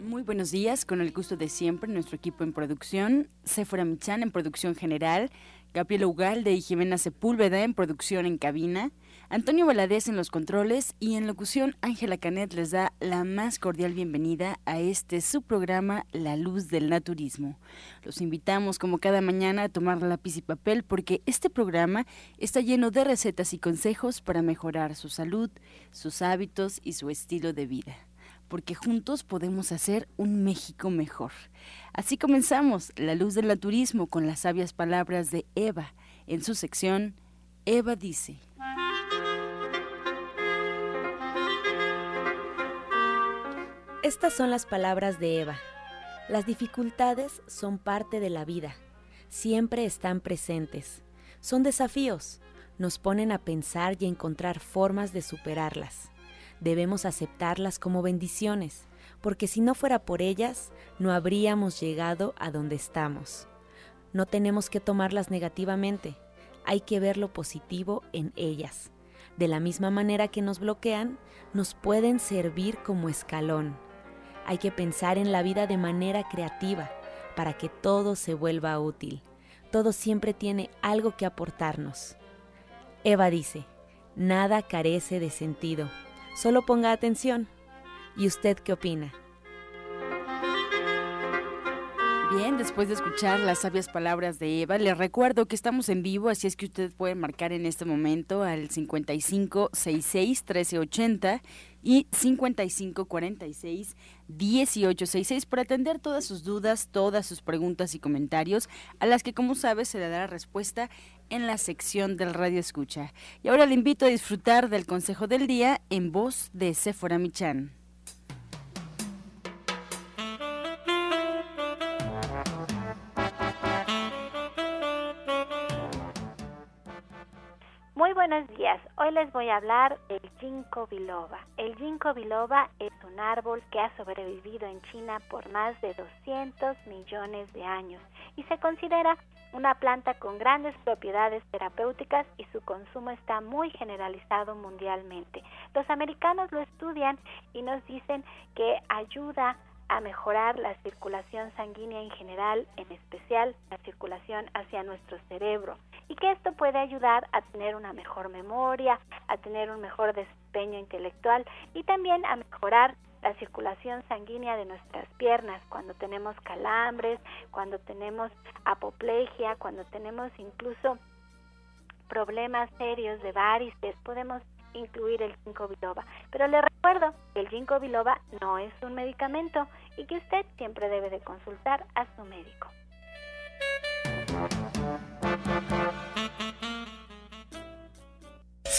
Muy buenos días, con el gusto de siempre, nuestro equipo en producción, Sephora Michan en producción general, Gabriela Ugalde y Jimena Sepúlveda en producción en cabina, Antonio Valadez en los controles y en locución Ángela Canet les da la más cordial bienvenida a este su programa La Luz del Naturismo. Los invitamos como cada mañana a tomar lápiz y papel porque este programa está lleno de recetas y consejos para mejorar su salud, sus hábitos y su estilo de vida porque juntos podemos hacer un México mejor. Así comenzamos La Luz del Naturismo con las sabias palabras de Eva en su sección Eva dice. Estas son las palabras de Eva. Las dificultades son parte de la vida. Siempre están presentes. Son desafíos. Nos ponen a pensar y encontrar formas de superarlas. Debemos aceptarlas como bendiciones, porque si no fuera por ellas, no habríamos llegado a donde estamos. No tenemos que tomarlas negativamente, hay que ver lo positivo en ellas. De la misma manera que nos bloquean, nos pueden servir como escalón hay que pensar en la vida de manera creativa para que todo se vuelva útil. Todo siempre tiene algo que aportarnos. Eva dice, nada carece de sentido. Solo ponga atención. ¿Y usted qué opina? Bien, después de escuchar las sabias palabras de Eva, les recuerdo que estamos en vivo, así es que usted puede marcar en este momento al 5566 1380 y 5546 1866 para atender todas sus dudas, todas sus preguntas y comentarios, a las que como sabe se le dará respuesta en la sección del Radio Escucha. Y ahora le invito a disfrutar del consejo del día en voz de Sephora Michan. Hoy les voy a hablar del ginkgo biloba. El ginkgo biloba es un árbol que ha sobrevivido en China por más de 200 millones de años y se considera una planta con grandes propiedades terapéuticas y su consumo está muy generalizado mundialmente. Los americanos lo estudian y nos dicen que ayuda a mejorar la circulación sanguínea en general, en especial la circulación hacia nuestro cerebro, y que esto puede ayudar a tener una mejor memoria, a tener un mejor desempeño intelectual y también a mejorar la circulación sanguínea de nuestras piernas cuando tenemos calambres, cuando tenemos apoplejia, cuando tenemos incluso problemas serios de varices, podemos incluir el ginkgo biloba. Pero le recuerdo que el ginkgo biloba no es un medicamento y que usted siempre debe de consultar a su médico.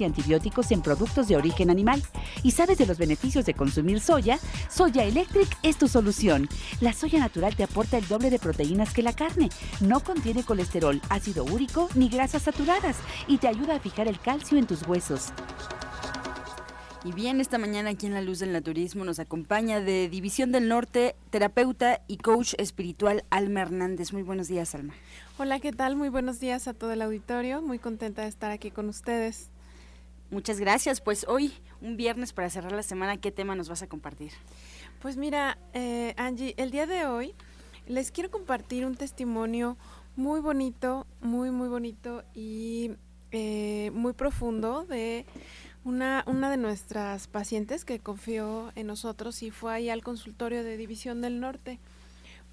y antibióticos en productos de origen animal. ¿Y sabes de los beneficios de consumir soya? Soya Electric es tu solución. La soya natural te aporta el doble de proteínas que la carne. No contiene colesterol, ácido úrico ni grasas saturadas y te ayuda a fijar el calcio en tus huesos. Y bien, esta mañana aquí en La Luz del Naturismo nos acompaña de División del Norte, terapeuta y coach espiritual Alma Hernández. Muy buenos días, Alma. Hola, ¿qué tal? Muy buenos días a todo el auditorio. Muy contenta de estar aquí con ustedes. Muchas gracias. Pues hoy, un viernes para cerrar la semana, ¿qué tema nos vas a compartir? Pues mira, eh, Angie, el día de hoy les quiero compartir un testimonio muy bonito, muy, muy bonito y eh, muy profundo de una, una de nuestras pacientes que confió en nosotros y fue ahí al consultorio de División del Norte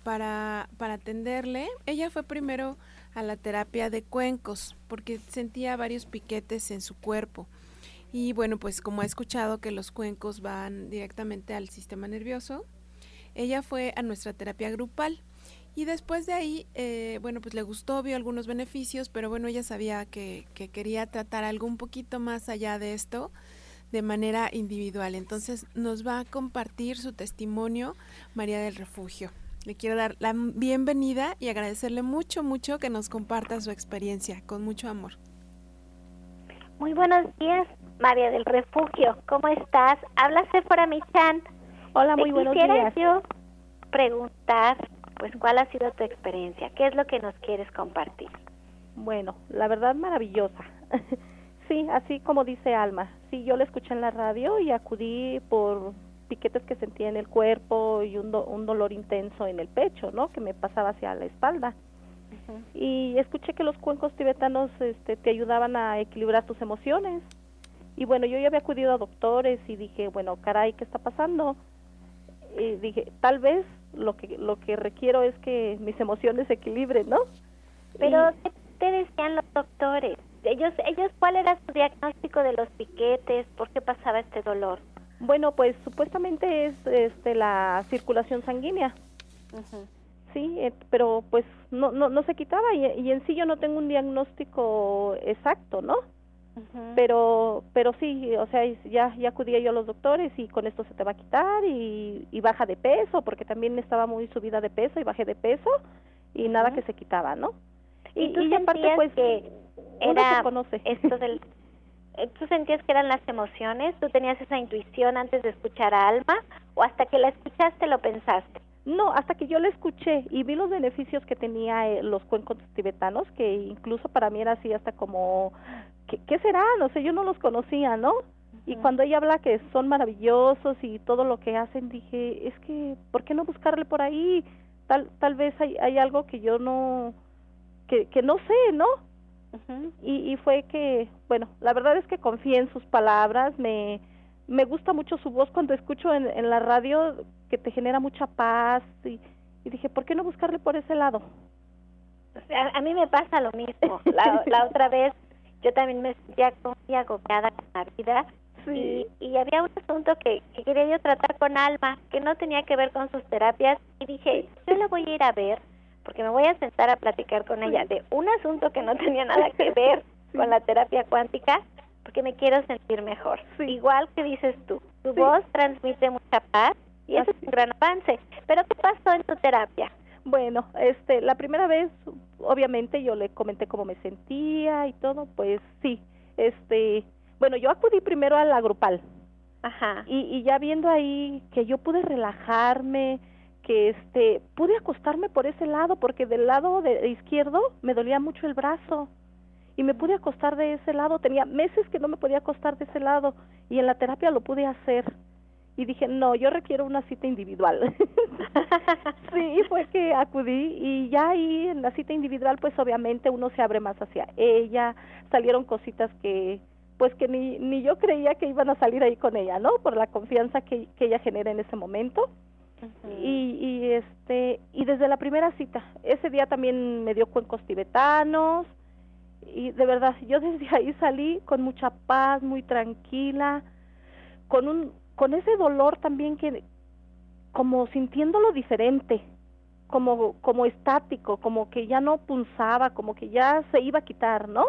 para, para atenderle. Ella fue primero a la terapia de cuencos porque sentía varios piquetes en su cuerpo. Y bueno, pues como ha escuchado que los cuencos van directamente al sistema nervioso, ella fue a nuestra terapia grupal Y después de ahí, eh, bueno, pues le gustó, vio algunos beneficios, pero bueno, ella sabía que, que quería tratar algo un poquito más allá de esto de manera individual. Entonces nos va a compartir su testimonio María del Refugio. Le quiero dar la bienvenida y agradecerle mucho, mucho que nos comparta su experiencia, con mucho amor. Muy buenos días, María del Refugio. ¿Cómo estás? Habla Sephora Michan. Hola, muy buenos días. yo preguntar, pues, ¿cuál ha sido tu experiencia? ¿Qué es lo que nos quieres compartir? Bueno, la verdad maravillosa. sí, así como dice Alma. Sí, yo la escuché en la radio y acudí por piquetes que sentía en el cuerpo y un, un dolor intenso en el pecho, ¿no? Que me pasaba hacia la espalda y escuché que los cuencos tibetanos este, te ayudaban a equilibrar tus emociones. Y bueno, yo ya había acudido a doctores y dije, bueno, caray, ¿qué está pasando? Y dije, tal vez lo que lo que requiero es que mis emociones se equilibren, ¿no? Pero ¿qué te decían los doctores? Ellos ellos ¿cuál era su diagnóstico de los piquetes? ¿Por qué pasaba este dolor? Bueno, pues supuestamente es este la circulación sanguínea sí, eh, pero pues no, no, no se quitaba y, en sí yo no tengo un diagnóstico exacto, ¿no? Pero pero sí, o sea, ya ya acudía yo a los doctores y con esto se te va a quitar y, y baja de peso, porque también estaba muy subida de peso y bajé de peso y nada que se quitaba, ¿no? Y, tú y aparte pues que era conoce. esto del eh, ¿Tú sentías que eran las emociones? ¿Tú tenías esa intuición antes de escuchar a Alma? ¿O hasta que la escuchaste lo pensaste? No, hasta que yo le escuché y vi los beneficios que tenía eh, los cuencos tibetanos, que incluso para mí era así hasta como, ¿qué, qué será? No sé, yo no los conocía, ¿no? Y cuando ella habla que son maravillosos y todo lo que hacen, dije, es que, ¿por qué no buscarle por ahí? Tal, tal vez hay, hay algo que yo no, que, que no sé, ¿no? y, y fue que, bueno, la verdad es que confié en sus palabras, me, me gusta mucho su voz cuando escucho en, en la radio que te genera mucha paz y, y dije, ¿por qué no buscarle por ese lado? A, a mí me pasa lo mismo. La, la otra vez yo también me sentía muy agobiada con la vida y, y, había un asunto que, que, quería yo tratar con Alma, que no tenía que ver con sus terapias y dije, yo la voy a ir a ver porque me voy a sentar a platicar con ella de un asunto que no tenía nada que ver con la terapia cuántica porque me quiero sentir mejor. Igual que dices tú, tu voz transmite mucha paz y eso es un gran avance. Pero ¿qué pasó en tu terapia? Bueno, este, la primera vez, obviamente, yo le comenté cómo me sentía y todo, pues sí, este, bueno, yo acudí primero a la grupal. Ajá. Y, y ya viendo ahí que yo pude relajarme, que este, pude acostarme por ese lado, porque del lado de izquierdo me dolía mucho el brazo y me pude acostar de ese lado. Tenía meses que no me podía acostar de ese lado y en la terapia lo pude hacer y dije, no, yo requiero una cita individual. sí, fue que acudí y ya ahí en la cita individual, pues obviamente uno se abre más hacia ella, salieron cositas que pues que ni, ni yo creía que iban a salir ahí con ella, ¿no? Por la confianza que, que ella genera en ese momento. y, y este y desde la primera cita, ese día también me dio cuencos tibetanos y de verdad yo desde ahí salí con mucha paz, muy tranquila, con un con ese dolor también que como sintiéndolo diferente, como como estático, como que ya no punzaba, como que ya se iba a quitar, ¿no?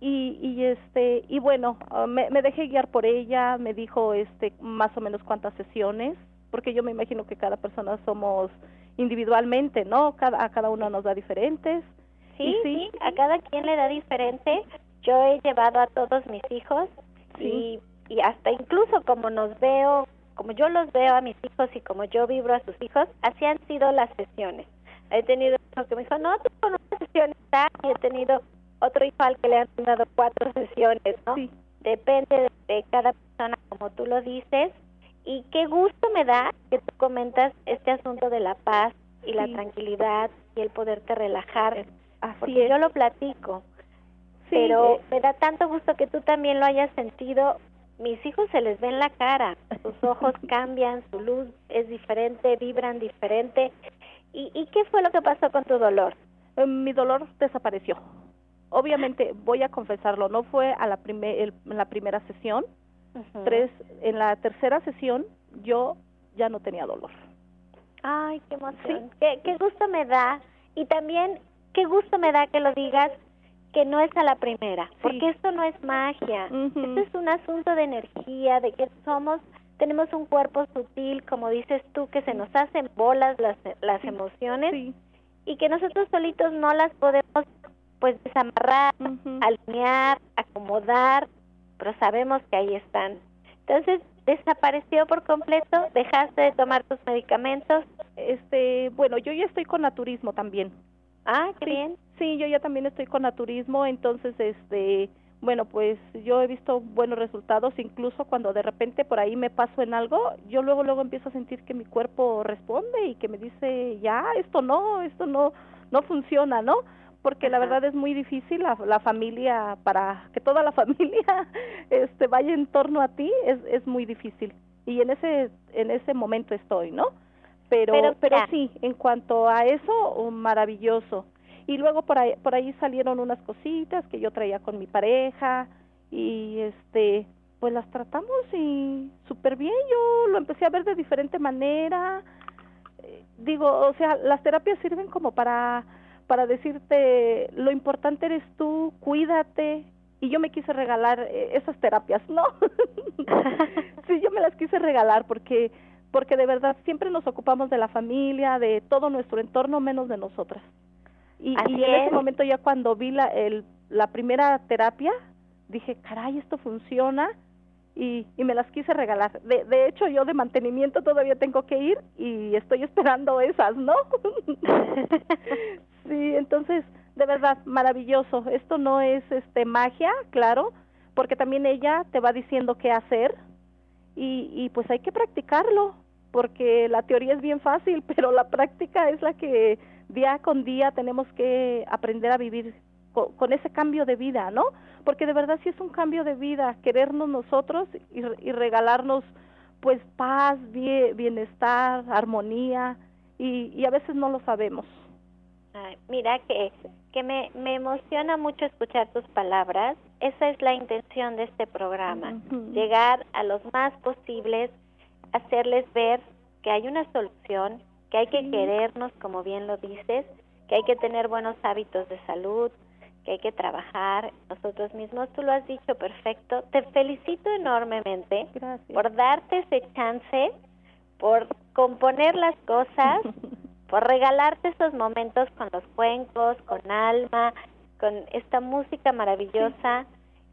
y, y este y bueno ah, me, me, dejé guiar por ella me dijo este más o menos cuántas sesiones porque yo me imagino que cada persona somos individualmente no cada a cada uno nos da diferentes sí, sí a cada quien le da diferente. Yo he llevado a todos mis hijos y y hasta incluso como nos veo, como yo los veo a mis hijos y como yo vibro a sus hijos, así han sido las sesiones. He tenido uno que me dijo, no, tú con una sesión está, y he tenido otro hijo al que le han dado cuatro sesiones, ¿no? Sí. Depende de, cada persona, como tú lo dices, y qué gusto me da que tú comentas este asunto de la paz y la tranquilidad y el poderte relajar, Así porque yo lo platico, pero me da tanto gusto que tú también lo hayas sentido mis hijos se les ve en la cara, sus ojos cambian, su luz es diferente, vibran diferente. ¿Y, y qué fue lo que pasó con tu dolor? Eh, mi dolor desapareció. Obviamente, voy a confesarlo, no fue a la, primer, en la primera sesión. Tres, en la tercera sesión yo ya no tenía dolor. Ay, qué emoción. Qué, qué gusto me da. Y también, qué gusto me da que lo digas que no es a la primera, porque esto no es magia. Esto es un asunto de energía, de que somos tenemos un cuerpo sutil, como dices tú, que se nos hacen bolas las, las emociones y que nosotros solitos no las podemos pues desamarrar, alinear, acomodar, pero sabemos que ahí están. Entonces, desapareció por completo, dejaste de tomar tus medicamentos. Este, bueno, yo ya estoy con naturismo también. Ah, qué bien. Sí, yo ya también estoy con naturismo, entonces este bueno, pues yo he visto buenos resultados, incluso cuando de repente por ahí me paso en algo, yo luego luego empiezo a sentir que mi cuerpo responde y que me dice, ya, esto no, esto no, no funciona, ¿no? Porque la verdad es muy difícil la, la, familia, para que toda la familia este, vaya en torno a ti, es, es muy difícil. Y en ese, en ese momento estoy, ¿no? Pero, pero, pero sí, en cuanto a eso, maravilloso y luego por ahí, por ahí salieron unas cositas que yo traía con mi pareja y este pues las tratamos y súper bien, yo lo empecé a ver de diferente manera. Eh, digo, o sea, las terapias sirven como para para decirte lo importante eres tú, cuídate. Y yo me quise regalar eh, esas terapias, ¿no? sí, yo me las quise regalar porque porque de verdad siempre nos ocupamos de la familia, de todo nuestro entorno menos de nosotras. Y, en ese momento ya cuando vi la, el, la primera terapia, dije, caray, esto funciona y, y me las quise regalar. De, de hecho, yo de mantenimiento todavía tengo que ir y estoy esperando esas, ¿no? sí, entonces, de verdad, maravilloso. Esto no es este magia, claro, porque también ella te va diciendo qué hacer y, y pues hay que practicarlo, porque la teoría es bien fácil, pero la práctica es la que día con día tenemos que aprender a vivir con, ese cambio de vida, ¿no? Porque de verdad sí es un cambio de vida, querernos nosotros y, regalarnos pues paz, bienestar, armonía y, a veces no lo sabemos. mira que, que me, me emociona mucho escuchar tus palabras. Esa es la intención de este programa, llegar a los más posibles, hacerles ver que hay una solución, que hay que querernos, como bien lo dices, que hay que tener buenos hábitos de salud, que hay que trabajar nosotros mismos. Tú lo has dicho perfecto. Te felicito enormemente por darte ese chance, por componer las cosas, por regalarte esos momentos con los cuencos, con alma, con esta música maravillosa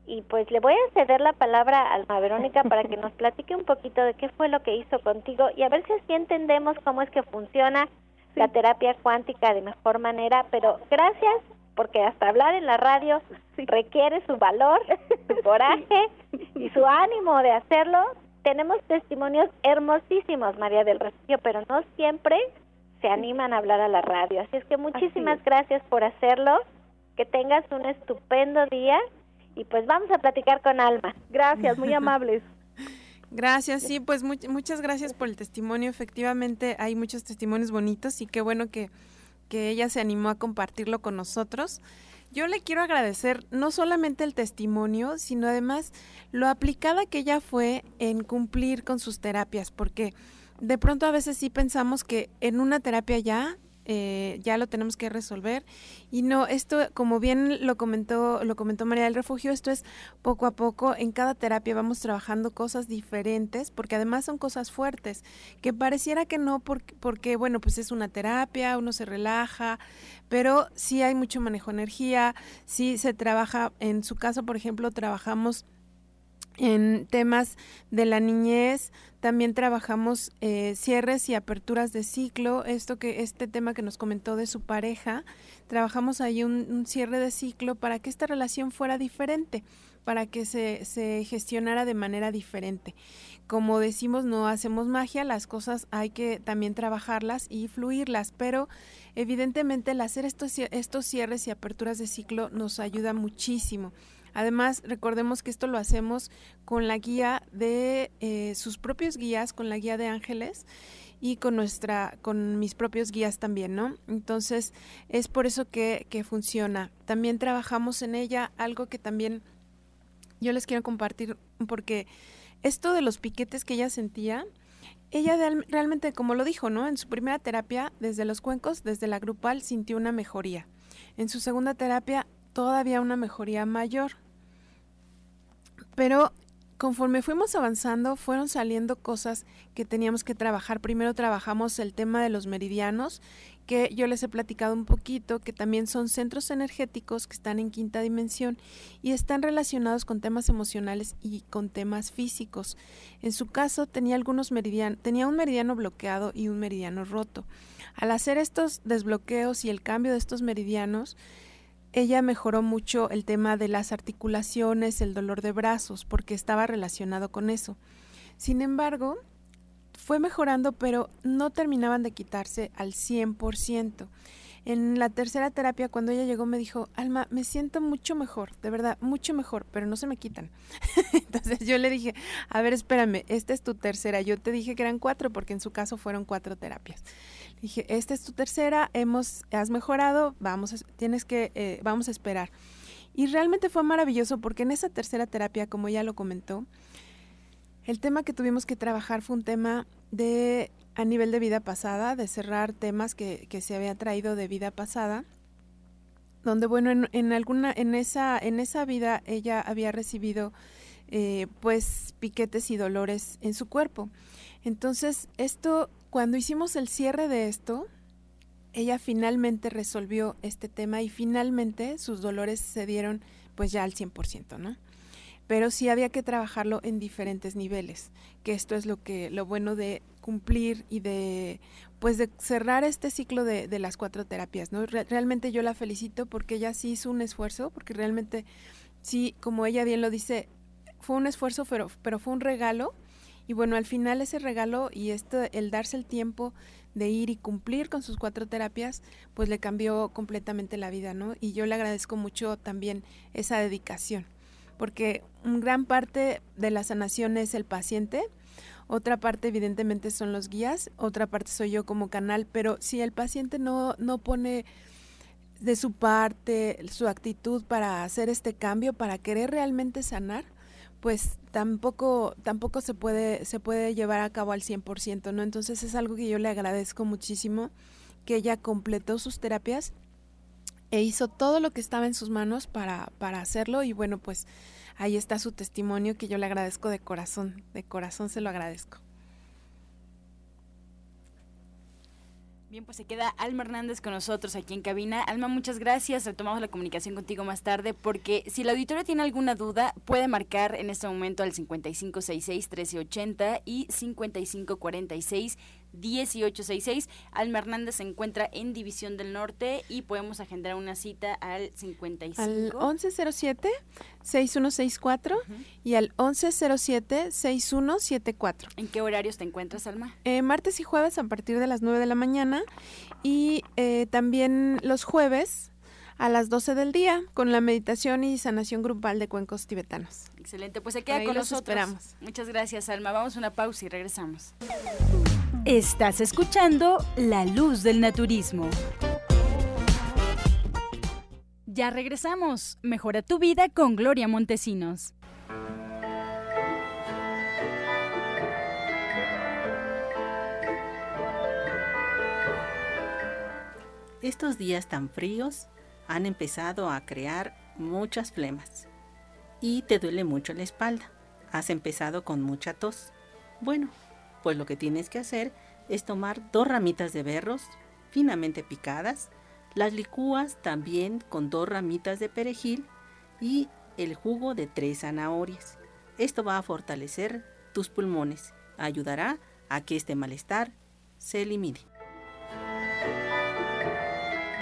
y pues le voy a ceder la palabra a Alma Verónica para que nos platique un poquito de qué fue lo que hizo contigo y a ver si así entendemos cómo es que funciona la terapia cuántica de mejor manera, pero gracias porque hasta hablar en la radio requiere su valor, su coraje y su ánimo de hacerlo. Tenemos testimonios hermosísimos, María del Refugio, pero no siempre se animan a hablar a la radio. Así es que muchísimas gracias por hacerlo. Que tengas un estupendo día y pues vamos a platicar con Alma. Gracias, muy amables. Gracias, sí, pues muchas gracias por el testimonio. Efectivamente, hay muchos testimonios bonitos y qué bueno que, que ella se animó a compartirlo con nosotros. Yo le quiero agradecer no solamente el testimonio, sino además lo aplicada que ella fue en cumplir con sus terapias, porque de pronto a veces sí pensamos que en una terapia ya eh, ya lo tenemos que resolver. Y no, esto, como bien lo comentó, lo comentó María del Refugio, esto es poco a poco, en cada terapia vamos trabajando cosas diferentes, porque además son cosas fuertes, que pareciera que no, porque, porque bueno, pues es una terapia, uno se relaja, pero sí hay mucho manejo de energía, sí se trabaja, en su caso, por ejemplo, trabajamos en temas de la niñez, también trabajamos eh, cierres y aperturas de ciclo. Esto que este tema que nos comentó de su pareja, trabajamos ahí un, cierre de ciclo para que esta relación fuera diferente, para que se, se gestionara de manera diferente. Como decimos, no hacemos magia, las cosas hay que también trabajarlas y fluirlas, pero evidentemente el hacer estos, estos cierres y aperturas de ciclo nos ayuda muchísimo. Además, recordemos que esto lo hacemos con la guía de eh, sus propios guías, con la guía de ángeles y con nuestra, con mis propios guías también, ¿no? Entonces, es por eso que, que funciona. También trabajamos en ella algo que también yo les quiero compartir porque esto de los piquetes que ella sentía, ella realmente, como lo dijo, ¿no? En su primera terapia, desde los cuencos, desde la grupal, sintió una mejoría. En su segunda terapia, todavía una mejoría mayor. Pero conforme fuimos avanzando, fueron saliendo cosas que teníamos que trabajar. Primero trabajamos el tema de los meridianos, que yo les he platicado un poquito, que también son centros energéticos que están en quinta dimensión y están relacionados con temas emocionales y con temas físicos. En su caso tenía algunos meridianos, tenía un meridiano bloqueado y un meridiano roto. Al hacer estos desbloqueos y el cambio de estos meridianos, ella mejoró mucho el tema de las articulaciones, el dolor de brazos, porque estaba relacionado con eso. Sin embargo, fue mejorando, pero no terminaban de quitarse al 100%. En la tercera terapia, cuando ella llegó, me dijo, Alma, me siento mucho mejor, de verdad, mucho mejor, pero no se me quitan. Entonces yo le dije, a ver, espérame, esta es tu tercera. Yo te dije que eran cuatro, porque en su caso fueron cuatro terapias. Dije, esta es tu tercera, hemos, has mejorado, vamos, tienes que, eh, vamos a esperar. Y realmente fue maravilloso porque en esa tercera terapia, como ya lo comentó, el tema que tuvimos que trabajar fue un tema de a nivel de vida pasada, de cerrar temas que, que se había traído de vida pasada, donde bueno, en, en, alguna, en esa, en esa vida ella había recibido eh, pues piquetes y dolores en su cuerpo. Entonces, esto cuando hicimos el cierre de esto, ella finalmente resolvió este tema y finalmente sus dolores se dieron pues ya al 100%, ¿no? Pero sí había que trabajarlo en diferentes niveles, que esto es lo que lo bueno de cumplir y de pues de cerrar este ciclo de, de las cuatro terapias, ¿no? realmente yo la felicito porque ella sí hizo un esfuerzo, porque realmente sí, como ella bien lo dice, fue un esfuerzo, pero, pero fue un regalo y bueno, al final ese regalo y esto, el darse el tiempo de ir y cumplir con sus cuatro terapias, pues le cambió completamente la vida, ¿no? Y yo le agradezco mucho también esa dedicación, porque gran parte de la sanación es el paciente, otra parte evidentemente son los guías, otra parte soy yo como canal, pero si el paciente no, no pone de su parte su actitud para hacer este cambio, para querer realmente sanar, pues tampoco tampoco se puede se puede llevar a cabo al 100%, ¿no? Entonces es algo que yo le agradezco muchísimo que ella completó sus terapias e hizo todo lo que estaba en sus manos para para hacerlo y bueno, pues ahí está su testimonio que yo le agradezco de corazón, de corazón se lo agradezco. Bien, pues se queda Alma Hernández con nosotros aquí en cabina. Alma, muchas gracias. Retomamos la comunicación contigo más tarde porque si la auditorio tiene alguna duda, puede marcar en este momento al 5566-1380 y 5546 1866. Alma Hernández se encuentra en División del Norte y podemos agendar una cita al 55. Al 1107-6164 y al 1107-6174. ¿En qué horarios te encuentras, Alma? Eh, martes y jueves a partir de las 9 de la mañana y eh, también los jueves a las 12 del día con la meditación y sanación grupal de cuencos tibetanos. Excelente, pues se queda con nosotros. Esperamos. Muchas gracias, Alma. Vamos a una pausa y regresamos. Estás escuchando La Luz del Naturismo. Ya regresamos. Mejora tu vida con Gloria Montesinos. Estos días tan fríos han empezado a crear muchas flemas y te duele mucho la espalda. Has empezado con mucha tos. Bueno, pues lo que tienes que hacer es tomar dos ramitas de berros finamente picadas, las licúas también con dos ramitas de perejil y el jugo de tres zanahorias. Esto va a fortalecer tus pulmones, ayudará a que este malestar se elimine.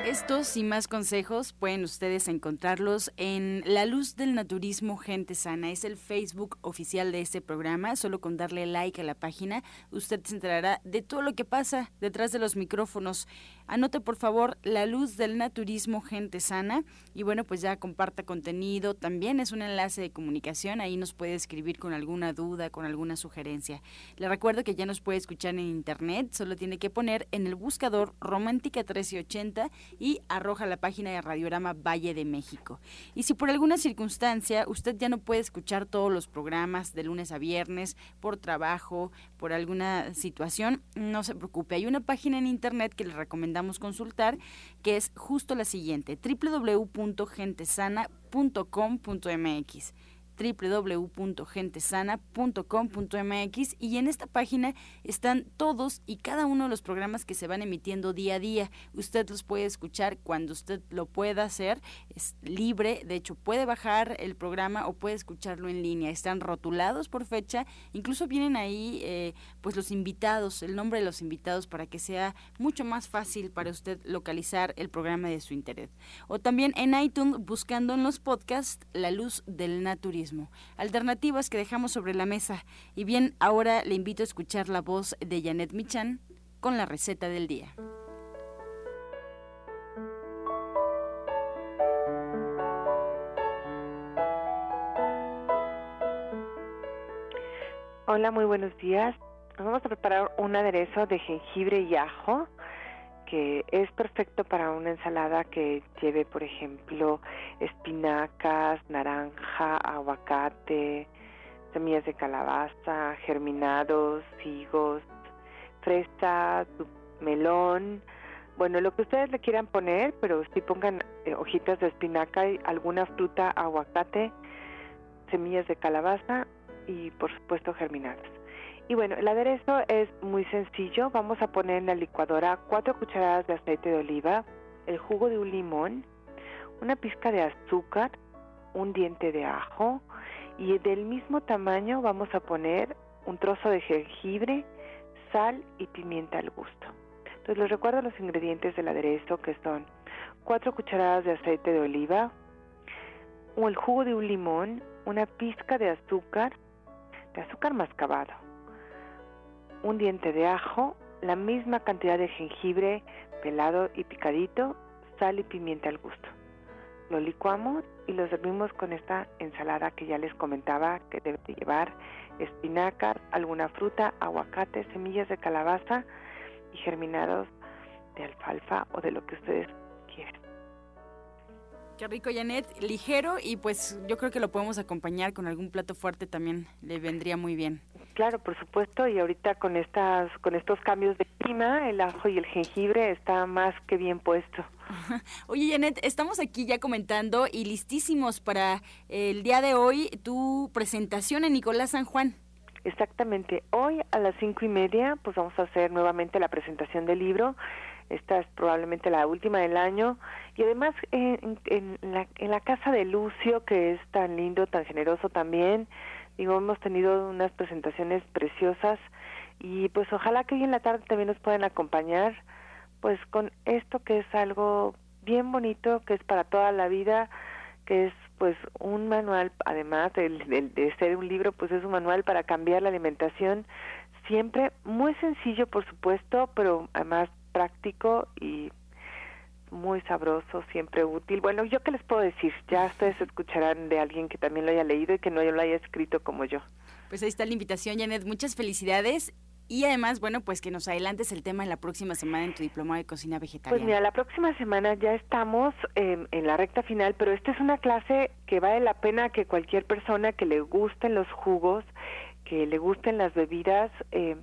Estos y más consejos pueden ustedes encontrarlos en La Luz del Naturismo Gente Sana. Es el Facebook oficial de este programa. Solo con darle like a la página, usted se enterará de todo lo que pasa detrás de los micrófonos. Anote por favor La Luz del Naturismo Gente Sana y bueno, pues ya comparta contenido. También es un enlace de comunicación, ahí nos puede escribir con alguna duda, con alguna sugerencia. Le recuerdo que ya nos puede escuchar en internet, solo tiene que poner en el buscador Romántica 1380 y arroja la página de Radiorama Valle de México. Y si por alguna circunstancia usted ya no puede escuchar todos los programas de lunes a viernes por trabajo, por alguna situación, no se preocupe. Hay una página en internet que le recomendamos consultar que es justo la siguiente, www.gentesana.com.mx www.gentesana.com.mx y en esta página están todos y cada uno de los programas que se van emitiendo día a día. Usted los puede escuchar cuando usted lo pueda hacer, es libre, de hecho puede bajar el programa o puede escucharlo en línea. Están rotulados por fecha, incluso vienen ahí eh, pues los invitados, el nombre de los invitados para que sea mucho más fácil para usted localizar el programa de su interés. O también en iTunes buscando en los podcasts La Luz del Naturismo Alternativas que dejamos sobre la mesa. Y bien, ahora le invito a escuchar la voz de Janet Michan con la receta del día. Hola, muy buenos días. Vamos a preparar un aderezo de jengibre y ajo que es perfecto para una ensalada que lleve, por ejemplo, espinacas, naranja, aguacate, semillas de calabaza, germinados, higos, fresa, melón, bueno, lo que ustedes le quieran poner, pero si pongan eh, hojitas de espinaca y alguna fruta, aguacate, semillas de calabaza y por supuesto germinados. Y bueno, el aderezo es muy sencillo. Vamos a poner en la licuadora cuatro cucharadas de aceite de oliva, el jugo de un limón, una pizca de azúcar, un diente de ajo y del mismo tamaño vamos a poner un trozo de jengibre, sal y pimienta al gusto. Entonces les recuerdo los ingredientes del aderezo que son cuatro cucharadas de aceite de oliva, el jugo de un limón, una pizca de azúcar, de azúcar mascabado, un diente de ajo, la misma cantidad de jengibre pelado y picadito, sal y pimienta al gusto. Lo licuamos y lo servimos con esta ensalada que ya les comentaba que debe llevar espinacas, alguna fruta, aguacate, semillas de calabaza y germinados de alfalfa o de lo que ustedes. Qué rico, Janet. Ligero y pues yo creo que lo podemos acompañar con algún plato fuerte también. Le vendría muy bien. Claro, por supuesto. Y ahorita con estas, con estos cambios de clima, el ajo y el jengibre está más que bien puesto. Oye, Janet, estamos aquí ya comentando y listísimos para el día de hoy tu presentación en Nicolás San Juan. Exactamente. Hoy a las cinco y media, pues vamos a hacer nuevamente la presentación del libro esta es probablemente la última del año. Y además en, en, la, en la casa de Lucio, que es tan lindo, tan generoso también, digo, hemos tenido unas presentaciones preciosas y pues ojalá que hoy en la tarde también nos puedan acompañar pues con esto que es algo bien bonito, que es para toda la vida, que es pues un manual, además de, de ser un libro, pues es un manual para cambiar la alimentación, siempre muy sencillo por supuesto, pero además práctico y muy sabroso, siempre útil. Bueno, yo qué les puedo decir, ya ustedes escucharán de alguien que también lo haya leído y que no lo haya escrito como yo. Pues ahí está la invitación, Janet. Muchas felicidades. Y además, bueno, pues que nos adelantes el tema en la próxima semana en tu diploma de cocina vegetariana. Pues mira, la próxima semana ya estamos en la recta final, pero esta es una clase que vale la pena que cualquier persona que le gusten los jugos, que le gusten las bebidas, eh,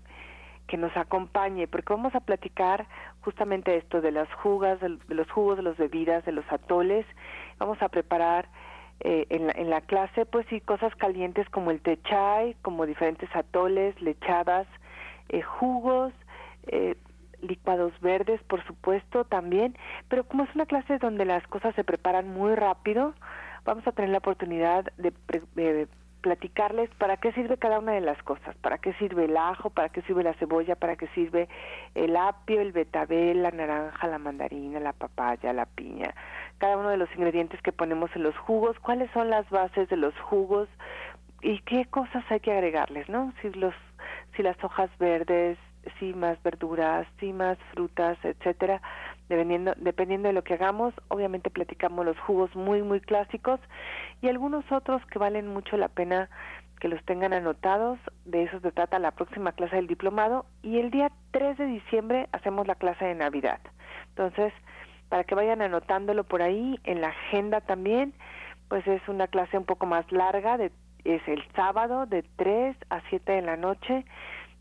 que nos acompañe, porque vamos a platicar justamente esto de las jugas, de, los jugos, de las bebidas, de los atoles. Vamos a preparar eh, en, la, en, la, clase, pues sí, cosas calientes como el té chai, como diferentes atoles, lechadas, eh, jugos, eh, licuados verdes, por supuesto, también. Pero como es una clase donde las cosas se preparan muy rápido, vamos a tener la oportunidad de, de platicarles para qué sirve cada una de las cosas, para qué sirve el ajo, para qué sirve la cebolla, para qué sirve el apio, el betabel, la naranja, la mandarina, la papaya, la piña, cada uno de los ingredientes que ponemos en los jugos, cuáles son las bases de los jugos y qué cosas hay que agregarles, ¿no? Si los si las hojas verdes, si más verduras, si más frutas, etcétera. Dependiendo, dependiendo de lo que hagamos. Obviamente platicamos los jugos muy, muy clásicos y algunos otros que valen mucho la pena que los tengan anotados. De eso se trata la próxima clase del diplomado. Y el día 3 de diciembre hacemos la clase de Navidad. Entonces, para que vayan anotándolo por ahí, en la agenda también, pues es una clase un poco más larga, de, es el sábado de 3 a 7 de la noche.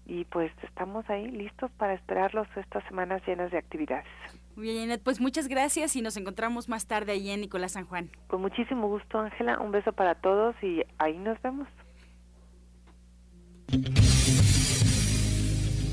Y pues estamos ahí listos para esperarlos estas semanas llenas de actividades. Muy bien, Janet, pues muchas gracias y nos encontramos más tarde ahí en Nicolás San Juan. Con muchísimo gusto, Ángela. Un beso para todos y ahí nos vemos.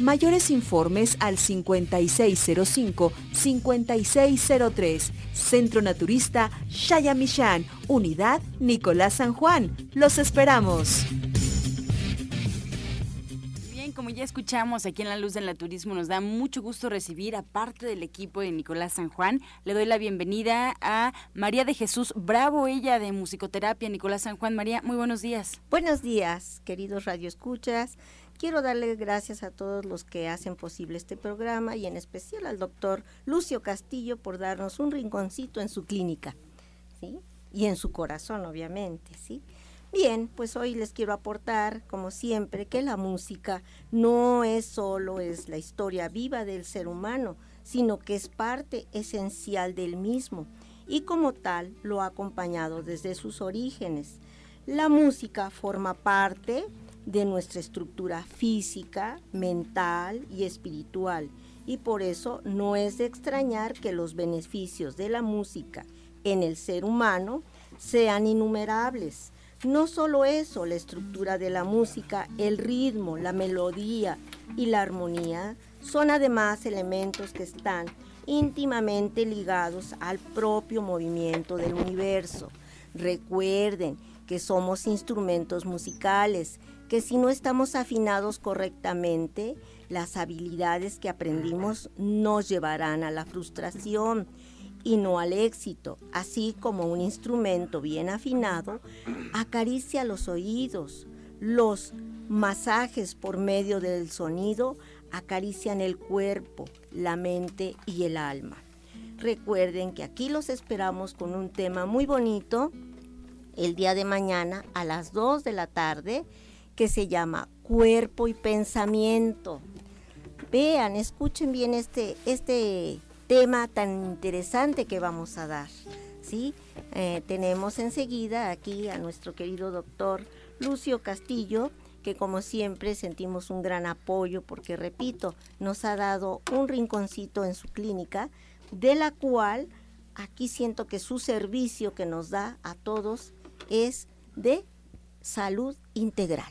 Mayores informes al 5605-5603. Centro Naturista Shayamishan, Unidad Nicolás San Juan. Los esperamos. Bien, como ya escuchamos aquí en La Luz del Naturismo, nos da mucho gusto recibir a parte del equipo de Nicolás San Juan. Le doy la bienvenida a María de Jesús Bravo, ella de musicoterapia Nicolás San Juan. María, muy buenos días. Buenos días, queridos radioescuchas. Quiero darle gracias a todos los que hacen posible este programa y en especial al doctor Lucio Castillo por darnos un rinconcito en su clínica, ¿sí? Y en su corazón, obviamente, ¿sí? Bien, pues hoy les quiero aportar, como siempre, que la música no es solo es la historia viva del ser humano, sino que es parte esencial del mismo y como tal lo ha acompañado desde sus orígenes. La música forma parte de nuestra estructura física, mental y espiritual. Y por eso no es de extrañar que los beneficios de la música en el ser humano sean innumerables. No solo eso, la estructura de la música, el ritmo, la melodía y la armonía son además elementos que están íntimamente ligados al propio movimiento del universo. Recuerden que somos instrumentos musicales que si no estamos afinados correctamente, las habilidades que aprendimos nos llevarán a la frustración y no al éxito, así como un instrumento bien afinado acaricia los oídos, los masajes por medio del sonido acarician el cuerpo, la mente y el alma. Recuerden que aquí los esperamos con un tema muy bonito el día de mañana a las 2 de la tarde que se llama Cuerpo y Pensamiento. Vean, escuchen bien este, este tema tan interesante que vamos a dar. ¿sí? Eh, tenemos enseguida aquí a nuestro querido doctor Lucio Castillo, que como siempre sentimos un gran apoyo porque, repito, nos ha dado un rinconcito en su clínica, de la cual aquí siento que su servicio que nos da a todos es de salud integral.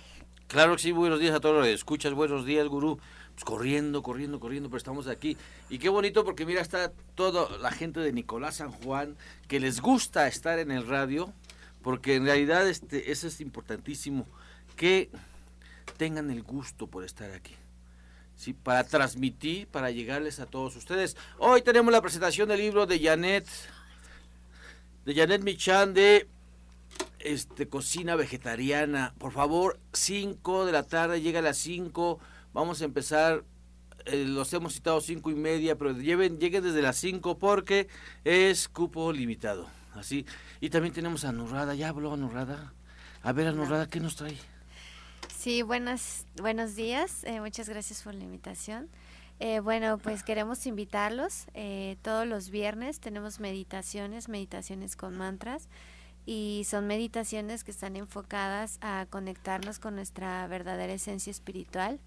Claro que sí, buenos días a todos los que escuchas, buenos días, gurú. Pues corriendo, corriendo, corriendo, pero estamos aquí. Y qué bonito porque mira, está toda la gente de Nicolás San Juan que les gusta estar en el radio, porque en realidad este, eso es importantísimo, que tengan el gusto por estar aquí. Sí, para transmitir, para llegarles a todos ustedes. Hoy tenemos la presentación del libro de Janet, de Janet Michan de este, cocina vegetariana. Por favor, 5 de la tarde, llega a las 5. Vamos a empezar eh, los hemos citado cinco y media, pero lleven, lleguen desde las cinco porque es cupo limitado. Así. Y también tenemos a Nurrada, ya habló Nurrada. A ver, Nurrada, ¿qué nos trae? Sí, buenas, buenos días. Eh, muchas gracias por la invitación. Eh, bueno, pues queremos invitarlos. Todos los viernes tenemos meditaciones, meditaciones con mantras y son meditaciones que están enfocadas a conectarnos con nuestra verdadera esencia espiritual.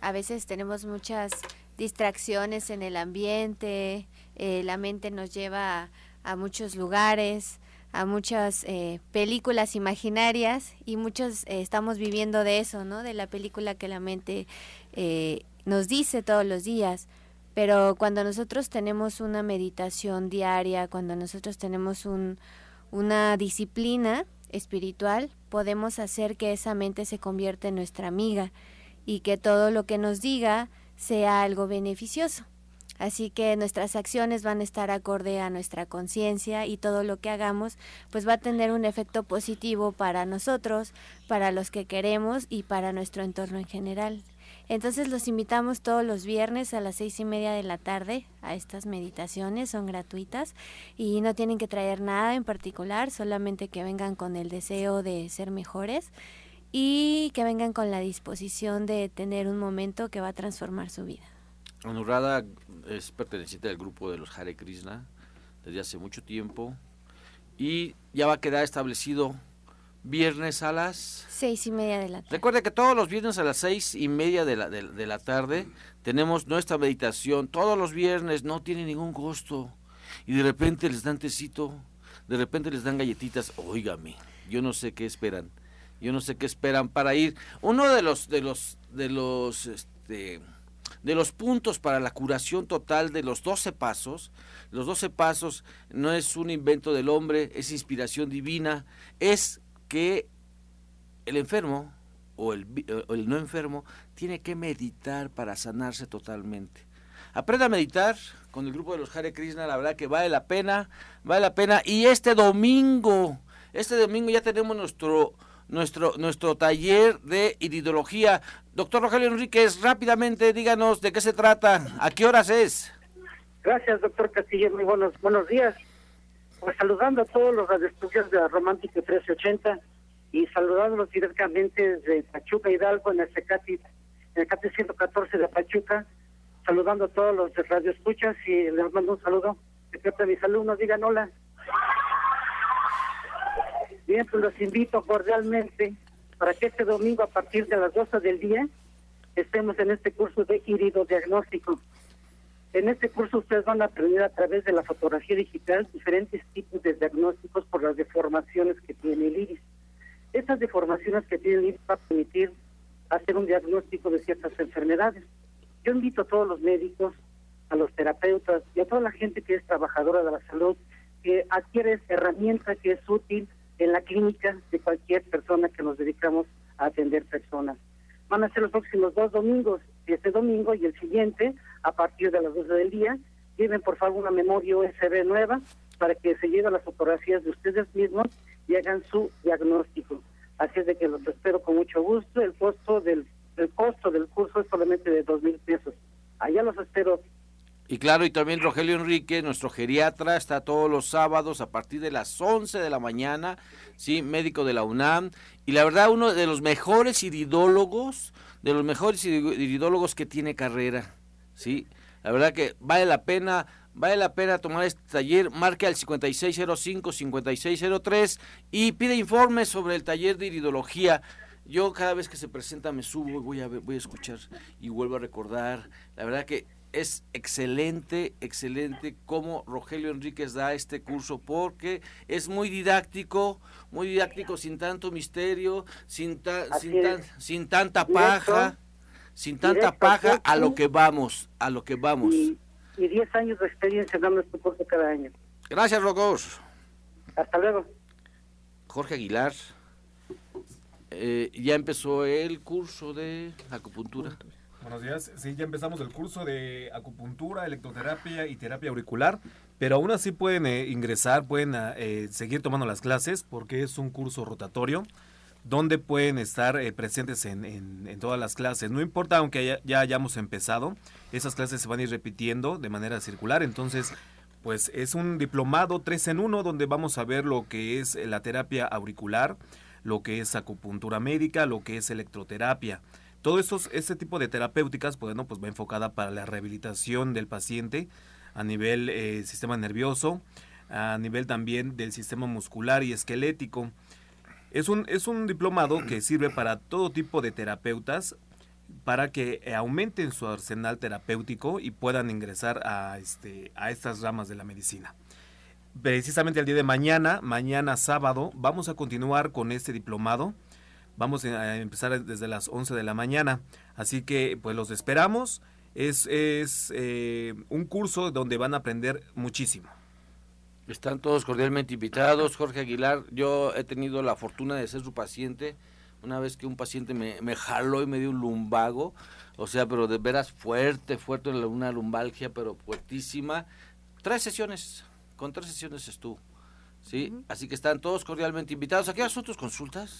a veces tenemos muchas distracciones en el ambiente, la mente nos lleva a, a muchos lugares, a muchas eh, películas imaginarias y muchos eh, estamos viviendo de eso, ¿no? De la película que la mente eh, nos dice todos los días. Pero cuando nosotros tenemos una meditación diaria, cuando nosotros tenemos un, una disciplina espiritual, podemos hacer que esa mente se convierta en nuestra amiga y que todo lo que nos diga sea algo beneficioso. Así que nuestras acciones van a estar acorde a nuestra conciencia y todo lo que hagamos pues va a tener un efecto positivo para nosotros, para los que queremos y para nuestro entorno en general. Entonces los invitamos todos los viernes a las seis y media de la tarde a estas meditaciones, son gratuitas y no tienen que traer nada en particular, solamente que vengan con el deseo de ser mejores y que vengan con la disposición de tener un momento que va a transformar su vida. Anurada es perteneciente al grupo de los Hare Krishna desde hace mucho tiempo y ya va a quedar establecido viernes a las seis y media de la tarde. Recuerda que todos los viernes a las seis y media de la, de, la tarde tenemos nuestra meditación. Todos los viernes no tiene ningún costo y de repente les dan tecito, de repente les dan galletitas. Óigame, yo no sé qué esperan. Yo no sé qué esperan para ir. Uno de los de los de los este de los puntos para la curación total de los 12 pasos. Los 12 pasos no es un invento del hombre, es inspiración divina, es que el enfermo o el, el no enfermo tiene que meditar para sanarse totalmente. Aprenda a meditar con el grupo de los Hare Krishna, la verdad que vale la pena, vale la pena. Y este domingo, este domingo ya tenemos nuestro nuestro, nuestro taller de iridología. Doctor Rogelio Enríquez, rápidamente díganos de qué se trata, a qué horas es. Gracias, doctor Castillo, muy buenos, buenos días. Pues saludando a todos los radioestudios de la Romántica 1380 y saludándolos directamente desde Pachuca Hidalgo en el CECATI, en el CATI 114 de Pachuca, saludando a todos los de radioescuchas y les mando un saludo. Que mis alumnos digan hola. Bien, pues los invito cordialmente para que este domingo a partir de las 12 del día estemos en este curso de iridodiagnóstico. En este curso ustedes van a aprender a través de la fotografía digital diferentes tipos de diagnósticos por las deformaciones que tiene el iris. Estas deformaciones que tiene el iris van a permitir hacer un diagnóstico de ciertas enfermedades. Yo invito a todos los médicos, a los terapeutas y a toda la gente que es trabajadora de la salud que adquiere esta herramienta que es útil en la clínica de cualquier persona que nos dedicamos a atender personas. Van a ser los próximos dos domingos, este domingo y el siguiente, a partir de las 12 del día. Lleven por favor una memoria USB nueva para que se lleven las fotografías de ustedes mismos y hagan su diagnóstico. Así es de que los espero con mucho gusto. El costo del, el costo del curso es solamente de dos mil pesos. Allá los espero y claro, y también Rogelio Enrique, nuestro geriatra, está todos los sábados a partir de las 11 de la mañana, sí, médico de la UNAM. Y la verdad, uno de los mejores iridólogos, de los mejores iridólogos que tiene carrera, sí. La verdad que vale la pena, vale la pena tomar este taller. Marque al 5605-5603 y pide informes sobre el taller de iridología. Yo cada vez que se presenta me subo y voy a, voy a escuchar y vuelvo a recordar. La verdad que es excelente, excelente cómo Rogelio Enríquez da este curso porque es muy didáctico, muy didáctico sin tanto misterio, sin, sin, sin, tanta paja, sin tanta paja a lo que vamos, a lo que vamos. Y 10 años de experiencia dando este curso cada año. Gracias, Rocos. Hasta luego. Jorge Aguilar, eh, ya empezó el curso de acupuntura. Buenos días. Sí, ya empezamos el curso de acupuntura, electroterapia y terapia auricular, pero aún así pueden eh, ingresar, pueden eh, seguir tomando las clases porque es un curso rotatorio. Donde pueden estar eh, presentes en, en, todas las clases. No importa, aunque ya, hayamos empezado, esas clases se van a ir repitiendo de manera circular. Entonces, pues es un diplomado 3 en 1 donde vamos a ver lo que es la terapia auricular, lo que es acupuntura médica, lo que es electroterapia. Todo esto, este tipo de terapéuticas, pues, bueno, pues va enfocada para la rehabilitación del paciente a nivel eh, sistema nervioso, a nivel también del sistema muscular y esquelético. Es un, es un diplomado que sirve para todo tipo de terapeutas para que aumenten su arsenal terapéutico y puedan ingresar a, este, a estas ramas de la medicina. Precisamente el día de mañana, mañana sábado, vamos a continuar con este diplomado. Vamos a empezar desde las 11 de la mañana. Así que pues los esperamos. Es, es eh, un curso donde van a aprender muchísimo. Están todos cordialmente invitados. Jorge Aguilar, yo he tenido la fortuna de ser su paciente. Una vez que un paciente me, me jaló y me dio un lumbago, o sea, pero de veras fuerte, fuerte, una lumbalgia, pero fuertísima. Tres sesiones, con tres sesiones estuvo. ¿sí? Así que están todos cordialmente invitados. ¿A qué son tus consultas?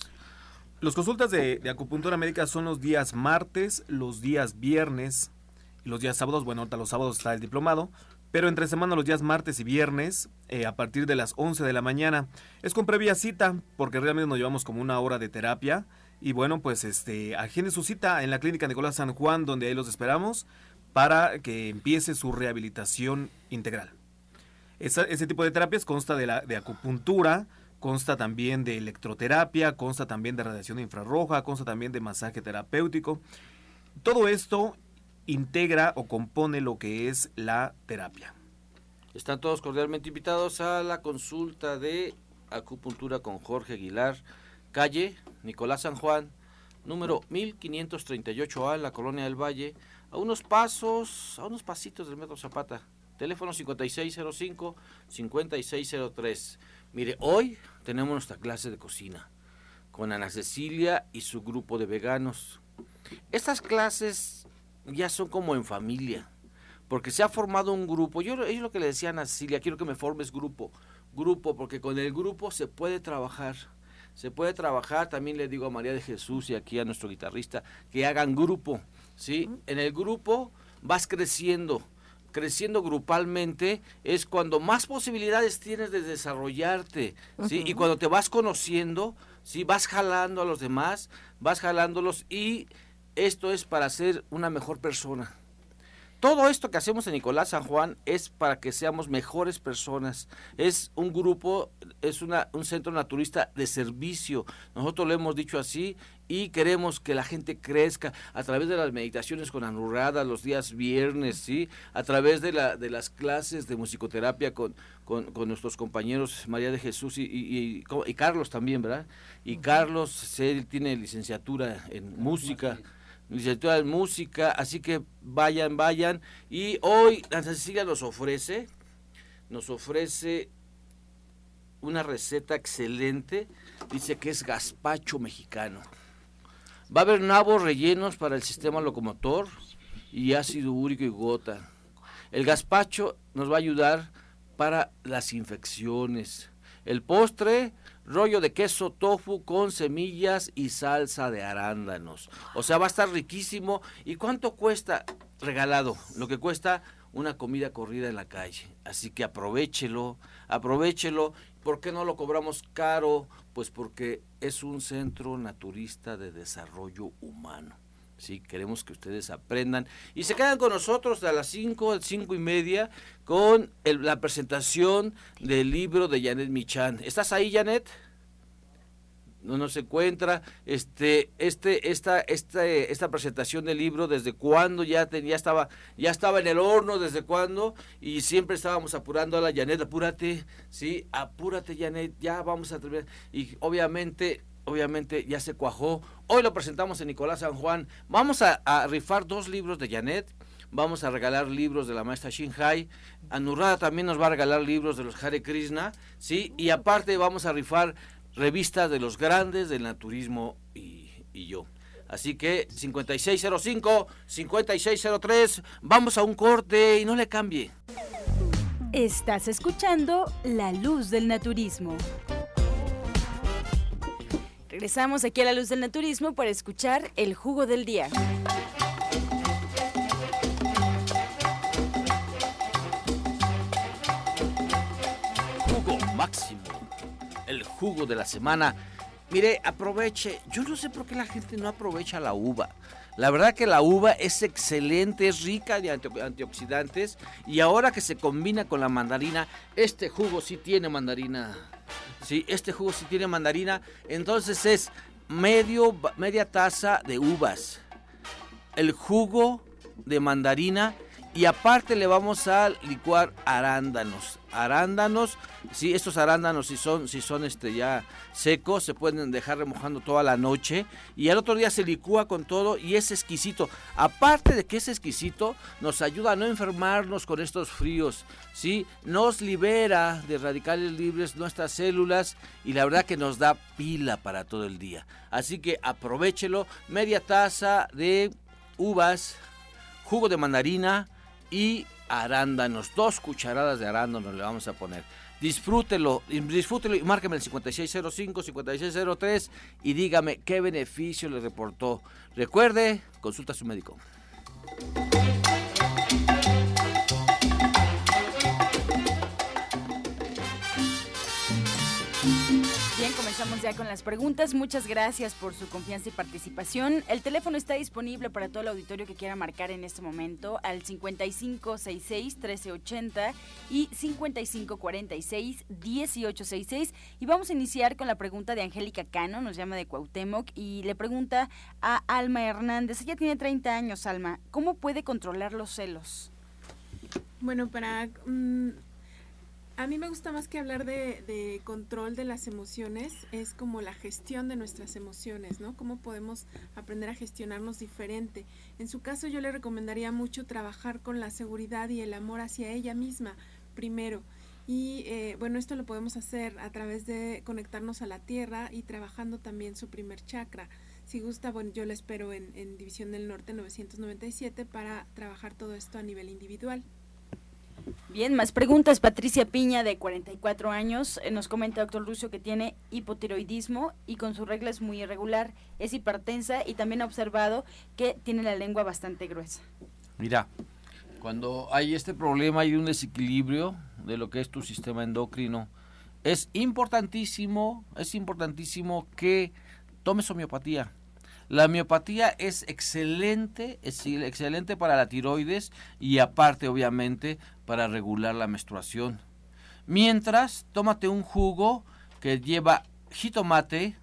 Los consultas de, de, acupuntura médica son los días martes, los días viernes y los días sábados. Bueno, ahorita los sábados está el diplomado. Pero entre semana los días martes y viernes, eh, a partir de las 11 de la mañana, es con previa cita, porque realmente nos llevamos como una hora de terapia. Y bueno, pues este, agende su cita en la clínica Nicolás San Juan, donde ahí los esperamos, para que empiece su rehabilitación integral. ese tipo de terapias consta de, la, de acupuntura, consta también de electroterapia, consta también de radiación infrarroja, consta también de masaje terapéutico. Todo esto integra o compone lo que es la terapia. Están todos cordialmente invitados a la consulta de acupuntura con Jorge Aguilar, calle Nicolás San Juan, número 1538A en la Colonia del Valle, a unos pasos, a unos pasitos del Metro Zapata. Teléfono 5605-5603. Mire, hoy tenemos nuestra clase de cocina con Ana Cecilia y su grupo de veganos. Estas clases ya son como en familia, porque se ha formado un grupo. Yo es lo que le decían a Cecilia, quiero que me formes grupo, grupo, porque con el grupo se puede trabajar. Se puede trabajar, también le digo a María de Jesús y aquí a nuestro guitarrista, que hagan grupo, ¿sí? En el grupo vas creciendo, creciendo grupalmente es cuando más posibilidades tienes de desarrollarte, ¿sí? Y cuando te vas conociendo, ¿sí? Vas jalando a los demás, vas jalándolos y esto es para ser una mejor persona. Todo esto que hacemos en Nicolás San Juan es para que seamos mejores personas. Es un grupo, es una, un centro naturista de servicio. Nosotros lo hemos dicho así y queremos que la gente crezca a través de las meditaciones con Anurrada los días viernes, ¿sí? A través de, la, de las clases de musicoterapia con, con, nuestros compañeros María de Jesús y, y, y, Carlos también, ¿verdad? Y Carlos, él tiene licenciatura en música licenciatura en música, así que vayan, vayan. Y hoy Santa Cecilia nos ofrece, nos ofrece una receta excelente, dice que es gazpacho mexicano. Va a haber nabos rellenos para el sistema locomotor y ácido úrico y gota. El gazpacho nos va a ayudar para las infecciones. El postre rollo de queso tofu con semillas y salsa de arándanos. O sea, va a estar riquísimo. ¿Y cuánto cuesta? Regalado. Lo que cuesta una comida corrida en la calle. Así que aprovechelo, aprovechelo. ¿Por qué no lo cobramos caro? Pues porque es un centro naturista de desarrollo humano. Sí, queremos que ustedes aprendan. Y se quedan con nosotros a las 5, 5 y media, con la presentación del libro de Janet Michan. ¿Estás ahí, Janet? no nos encuentra este este esta esta esta presentación del libro desde cuándo ya tenía estaba ya estaba en el horno desde cuándo y siempre estábamos apurando a la Janet apúrate sí apúrate Janet ya vamos a terminar y obviamente obviamente ya se cuajó. Hoy lo presentamos en Nicolás San Juan. Vamos a, rifar dos libros de Janet. Vamos a regalar libros de la maestra Shinhai. Anurrada también nos va a regalar libros de los Hare Krishna. ¿sí? Y aparte vamos a rifar revistas de los grandes del naturismo y, y yo. Así que 5605, 5603, vamos a un corte y no le cambie. Estás escuchando La Luz del Naturismo. Regresamos aquí a la luz del naturismo para escuchar el jugo del día. Jugo máximo. El jugo de la semana. Mire, aproveche. Yo no sé por qué la gente no aprovecha la uva. La verdad que la uva es excelente, es rica de antioxidantes y ahora que se combina con la mandarina, este jugo sí tiene mandarina. Sí, este jugo sí tiene mandarina, entonces es medio media taza de uvas. El jugo de mandarina y aparte le vamos a licuar arándanos. Arándanos, si estos arándanos si son, si son este ya secos, se pueden dejar remojando toda la noche. Y al otro día se licúa con todo y es exquisito. Aparte de que es exquisito, nos ayuda a no enfermarnos con estos fríos. ¿sí? Nos libera de radicales libres nuestras células y la verdad que nos da pila para todo el día. Así que aprovechelo. Media taza de uvas, jugo de mandarina y arándanos. Dos cucharadas de arándanos le vamos a poner. Disfrútelo, disfrútelo y márqueme el 5605, 5603 y dígame qué beneficio le reportó. Recuerde, consulta a su médico. Ya con las preguntas. Muchas gracias por su confianza y participación. El teléfono está disponible para todo el auditorio que quiera marcar en este momento al 5566-1380 y 5546-1866. Y vamos a iniciar con la pregunta de Angélica Cano, nos llama de Cuauhtémoc y le pregunta a Alma Hernández. Ella tiene 30 años, Alma. ¿Cómo puede controlar los celos? Bueno, para... Mm, a mí me gusta más que hablar de, control de las emociones, es como la gestión de nuestras emociones, ¿no? Cómo podemos aprender a gestionarnos diferente. En su caso yo le recomendaría mucho trabajar con la seguridad y el amor hacia ella misma primero. Y eh, bueno, esto lo podemos hacer a través de conectarnos a la tierra y trabajando también su primer chakra. Si gusta, bueno, yo la espero en, en División del Norte 997 para trabajar todo esto a nivel individual. Bien, más preguntas. Patricia Piña, de 44 años, eh, nos comenta, doctor Lucio, que tiene hipotiroidismo y con su regla es muy irregular, es hipertensa y también ha observado que tiene la lengua bastante gruesa. Mira, cuando hay este problema, hay un desequilibrio de lo que es tu sistema endocrino. Es importantísimo, es importantísimo que tomes homeopatía. La miopatía es excelente, es excelente para la tiroides y aparte obviamente para regular la menstruación. Mientras, tómate un jugo que lleva jitomate,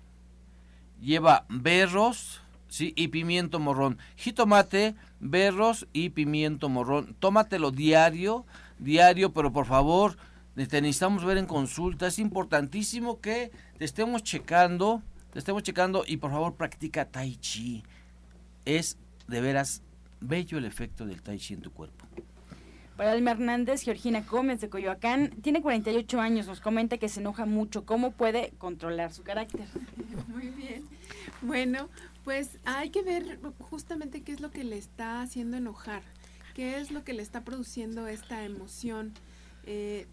lleva berros, ¿sí? y pimiento morrón. Jitomate, berros y pimiento morrón. Tómatelo diario, diario, pero por favor, te necesitamos ver en consulta. Es importantísimo que te estemos checando estemos checando y por favor practica Tai Chi. Es de veras bello el efecto del Tai Chi en tu cuerpo. Para Alma Hernández, Georgina Gómez de Coyoacán, tiene 48 años, nos comenta que se enoja mucho. ¿Cómo puede controlar su carácter? Muy bien. Bueno, pues hay que ver justamente qué es lo que le está haciendo enojar, qué es lo que le está produciendo esta emoción. Eh,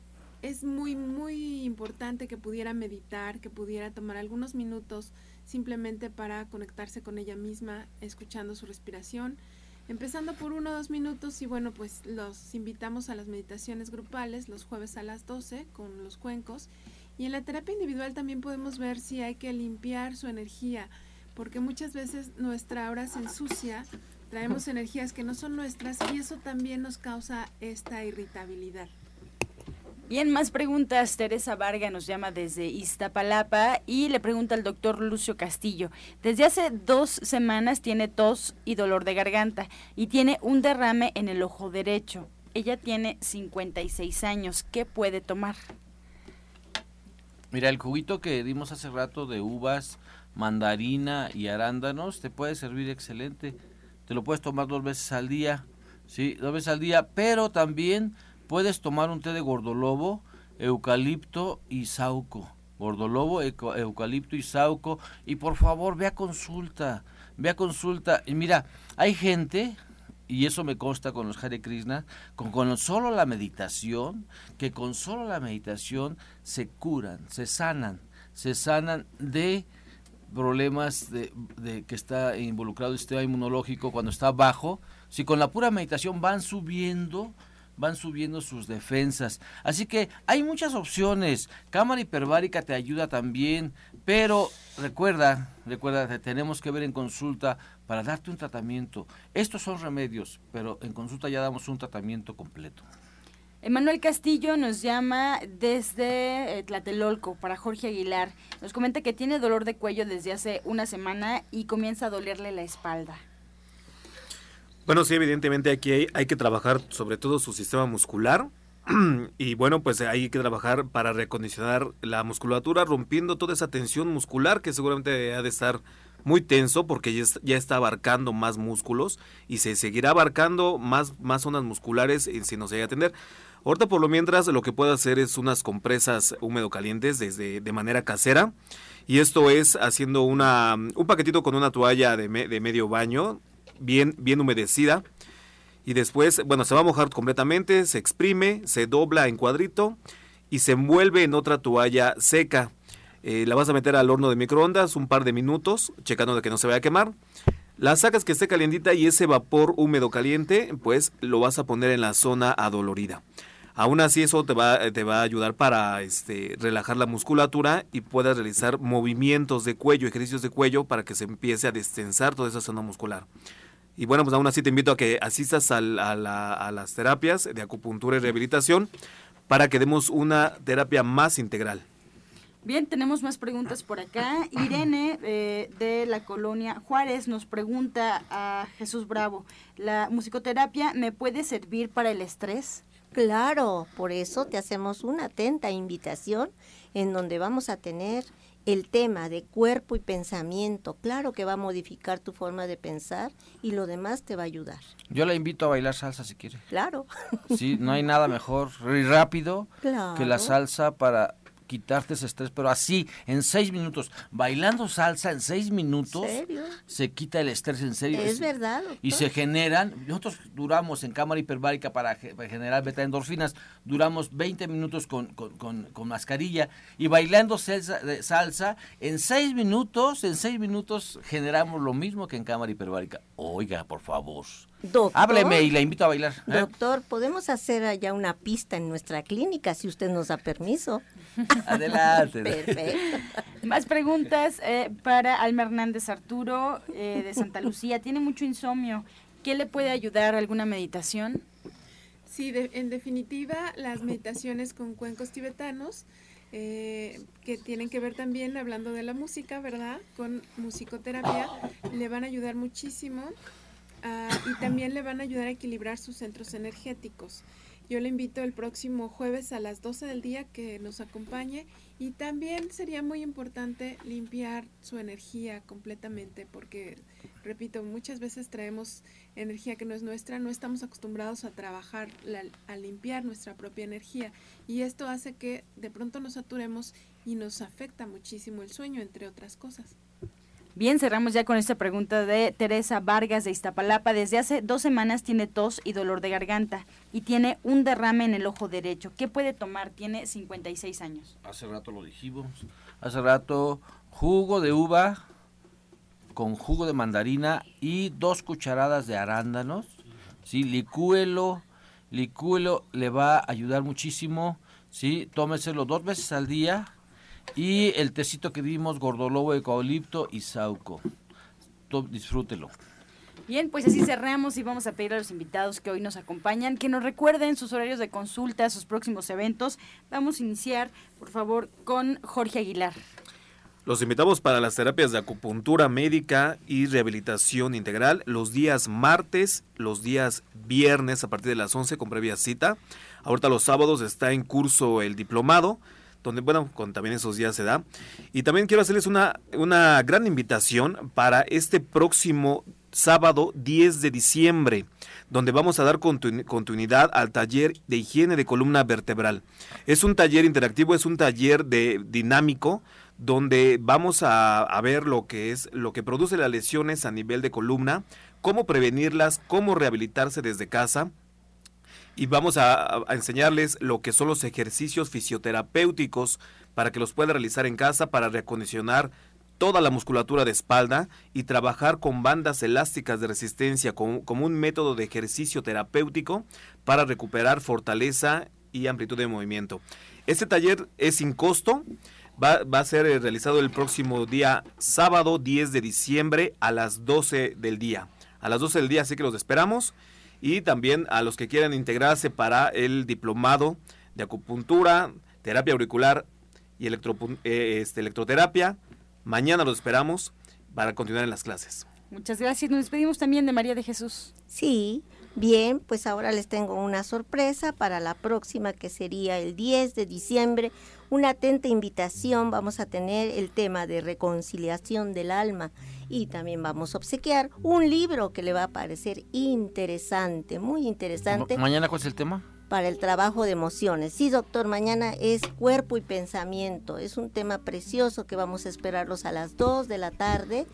es muy, muy importante que pudiera meditar, que pudiera tomar algunos minutos simplemente para conectarse con ella misma, escuchando su respiración, empezando por uno o dos minutos y bueno, pues los invitamos a las meditaciones grupales los jueves a las 12 con los cuencos y en la terapia individual también podemos ver si hay que limpiar su energía, porque muchas veces nuestra aura se ensucia, traemos energías que no son nuestras y eso también nos causa esta irritabilidad. Bien, más preguntas. Teresa Varga nos llama desde Iztapalapa y le pregunta al doctor Lucio Castillo. Desde hace dos semanas tiene tos y dolor de garganta y tiene un derrame en el ojo derecho. Ella tiene 56 años. ¿Qué puede tomar? Mira, el juguito que dimos hace rato de uvas, mandarina y arándanos te puede servir excelente. Te lo puedes tomar dos veces al día, sí, dos veces al día, pero también puedes tomar un té de gordolobo, eucalipto y sauco. Gordolobo, eucalipto y sauco. Y por favor, ve a consulta. Ve a consulta. Y mira, hay gente, y eso me consta con los Hare Krishna, con, con solo la meditación, que con solo la meditación se curan, se sanan, se sanan de problemas de, de que está involucrado el sistema inmunológico cuando está bajo, si con la pura meditación van subiendo, van subiendo sus defensas. Así que hay muchas opciones. Cámara hiperbárica te ayuda también, pero recuerda, recuerda que tenemos que ver en consulta para darte un tratamiento. Estos son remedios, pero en consulta ya damos un tratamiento completo. Emanuel Castillo nos llama desde eh, Tlatelolco para Jorge Aguilar. Nos comenta que tiene dolor de cuello desde hace una semana y comienza a dolerle la espalda. Bueno, sí, evidentemente aquí hay, hay que trabajar sobre todo su sistema muscular. y bueno, pues hay que trabajar para recondicionar la musculatura, rompiendo toda esa tensión muscular que seguramente ha de estar muy tenso porque ya, está abarcando más músculos y se seguirá abarcando más, más zonas musculares si no se llega a atender. Ahorita por lo mientras lo que puede hacer es unas compresas húmedo calientes desde de manera casera y esto es haciendo una un paquetito con una toalla de, de medio baño bien bien humedecida. Y después bueno se va a mojar completamente se exprime se dobla en cuadrito y se envuelve en otra toalla seca. Eh, la vas a meter al horno de microondas un par de minutos checando de que no se vaya a quemar. La sacas que esté calientita y ese vapor húmedo caliente pues lo vas a poner en la zona adolorida. Aún así eso te va, te va a ayudar para este, relajar la musculatura y puedas realizar movimientos de cuello, ejercicios de cuello para que se empiece a destensar toda esa zona muscular. Y bueno, pues aún así te invito a que asistas a, a las terapias de acupuntura y rehabilitación para que demos una terapia más integral. Bien, tenemos más preguntas por acá. Irene eh, de la colonia Juárez nos pregunta a Jesús Bravo, ¿la musicoterapia me puede servir para el estrés? Claro, por eso te hacemos una atenta invitación en donde vamos a tener el tema de cuerpo y pensamiento. Claro que va a modificar tu forma de pensar y lo demás te va a ayudar. Yo la invito a bailar salsa si quiere. Claro. Sí, no hay nada mejor y rápido que la salsa para quitarte ese estrés, pero así, en seis minutos, bailando salsa en seis minutos, se quita el estrés en serio. Es verdad. Y se generan, nosotros duramos en cámara hiperbárica para, generar beta endorfinas, duramos 20 minutos con, con, con, mascarilla y bailando salsa, salsa, en seis minutos, en seis minutos generamos lo mismo que en cámara hiperbárica. Oiga, por favor. Doctor, Hábleme y la invito a bailar. ¿eh? Doctor, podemos hacer allá una pista en nuestra clínica si usted nos da permiso. Adelante. Perfecto. Más preguntas eh, para Alma Hernández Arturo eh, de Santa Lucía. Tiene mucho insomnio. ¿Qué le puede ayudar? ¿Alguna meditación? Sí, en definitiva, las meditaciones con cuencos tibetanos, que tienen que ver también, hablando de la música, ¿verdad? Con musicoterapia, le van a ayudar muchísimo Ah, y también le van a ayudar a equilibrar sus centros energéticos. Yo le invito el próximo jueves a las 12 del día que nos acompañe y también sería muy importante limpiar su energía completamente porque, repito, muchas veces traemos energía que no es nuestra, no estamos acostumbrados a trabajar, a limpiar nuestra propia energía y esto hace que de pronto nos saturemos y nos afecta muchísimo el sueño, entre otras cosas. Bien, cerramos ya con esta pregunta de Teresa Vargas de Iztapalapa. Desde hace dos semanas tiene tos y dolor de garganta y tiene un derrame en el ojo derecho. ¿Qué puede tomar? Tiene 56 años. Hace rato lo dijimos. Hace rato jugo de uva con jugo de mandarina y dos cucharadas de arándanos. ¿sí? Licúelo, licúelo le va a ayudar muchísimo. ¿sí? Tómeselo dos veces al día y el tecito que dimos, gordolobo, eucalipto y sauco. disfrútelo. Bien, pues así cerramos y vamos a pedir a los invitados que hoy nos acompañan que nos recuerden sus horarios de consulta, sus próximos eventos. Vamos a iniciar, por favor, con Jorge Aguilar. Los invitamos para las terapias de acupuntura médica y rehabilitación integral los días martes, los días viernes a partir de las 11 con previa cita. Ahorita los sábados está en curso el diplomado donde, bueno, también esos días se da. Y también quiero hacerles una, una gran invitación para este próximo sábado 10 de diciembre, donde vamos a dar continuidad al taller de higiene de columna vertebral. Es un taller interactivo, es un taller de dinámico donde vamos a, a, ver lo que es lo que produce las lesiones a nivel de columna, cómo prevenirlas, cómo rehabilitarse desde casa, y vamos a, enseñarles lo que son los ejercicios fisioterapéuticos para que los puedan realizar en casa para reacondicionar toda la musculatura de espalda y trabajar con bandas elásticas de resistencia como, un método de ejercicio terapéutico para recuperar fortaleza y amplitud de movimiento. Este taller es sin costo, va, va a ser realizado el próximo día sábado 10 de diciembre a las 12 del día. A las 12 del día, así que los esperamos. Y también a los que quieran integrarse para el diplomado de acupuntura, terapia auricular y electro, eh, este, electroterapia. Mañana los esperamos para continuar en las clases. Muchas gracias. Nos despedimos también de María de Jesús. Sí, bien, pues ahora les tengo una sorpresa para la próxima que sería el 10 de diciembre. Una atenta invitación, vamos a tener el tema de reconciliación del alma y también vamos a obsequiar un libro que le va a parecer interesante, muy interesante. ¿Mañana cuál es el tema? para el trabajo de emociones. Sí, doctor, mañana es cuerpo y pensamiento. Es un tema precioso que vamos a esperarlos a las 2 de la tarde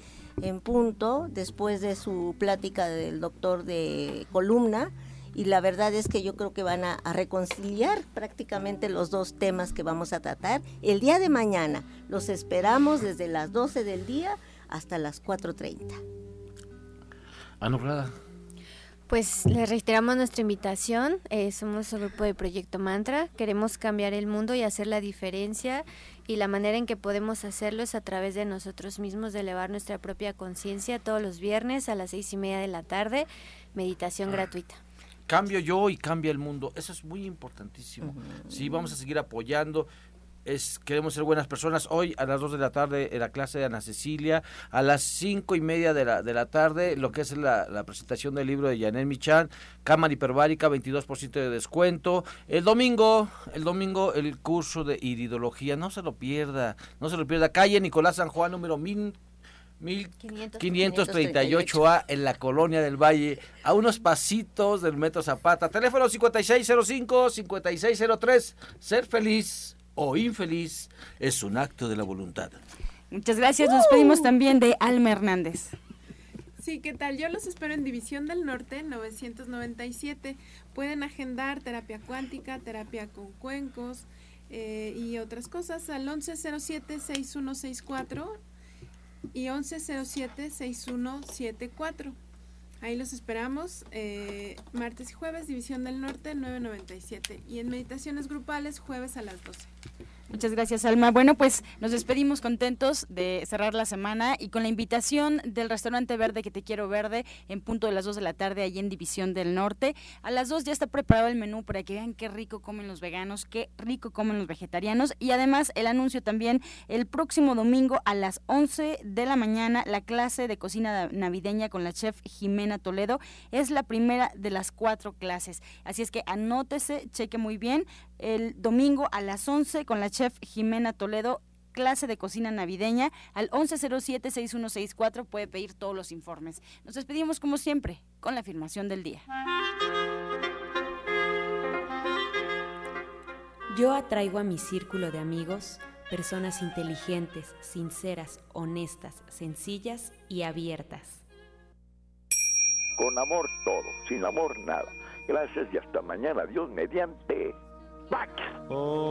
en punto, después de su plática del doctor de columna. Y la verdad es que yo creo que van a, a, reconciliar prácticamente los dos temas que vamos a tratar el día de mañana. Los esperamos desde las 12 del día hasta las 4.30. Anugrada. Pues le reiteramos nuestra invitación. Eh, somos el grupo de Proyecto Mantra. Queremos cambiar el mundo y hacer la diferencia. Y la manera en que podemos hacerlo es a través de nosotros mismos, de elevar nuestra propia conciencia todos los viernes a las seis y media de la tarde. Meditación gratuita. Cambio yo y cambia el mundo. Eso es muy importantísimo. Sí, vamos a seguir apoyando es, queremos ser buenas personas. Hoy a las 2 de la tarde en la clase de Ana Cecilia, a las cinco y media de la, de la tarde lo que es la, la presentación del libro de Yanel Michan, Cámara Hiperbárica, 22% de descuento. El domingo, el domingo el curso de iridología, no se lo pierda, no se lo pierda. Calle Nicolás San Juan, número 1000. 1538A en la colonia del Valle, a unos pasitos del Metro Zapata. Teléfono 5605-5603. Ser feliz o infeliz es un acto de la voluntad. Muchas gracias. Nos pedimos también de Alma Hernández. Sí, ¿qué tal? Yo los espero en División del Norte 997. Pueden agendar terapia cuántica, terapia con cuencos eh, y otras cosas al 1107-6164 y 1107-6174. Ahí los esperamos, eh, martes y jueves, División del Norte, 997. Y en meditaciones grupales, jueves a las 12. Muchas gracias, Alma. Bueno, pues nos despedimos contentos de cerrar la semana y con la invitación del restaurante verde que te quiero verde en punto de las 2 de la tarde allí en División del Norte. A las 2 ya está preparado el menú para que vean qué rico comen los veganos, qué rico comen los vegetarianos y además el anuncio también el próximo domingo a las 11 de la mañana la clase de cocina navideña con la chef Jimena Toledo es la primera de las cuatro clases. Así es que anótese, cheque muy bien el domingo a las 11 con la chef Jimena Toledo clase de cocina navideña al 1107-6164 puede pedir todos los informes. Nos despedimos como siempre con la afirmación del día. Yo atraigo a mi círculo de amigos personas inteligentes, sinceras, honestas, sencillas y abiertas. Con amor todo, sin amor nada. Gracias y hasta mañana. Dios mediante. back. Oh.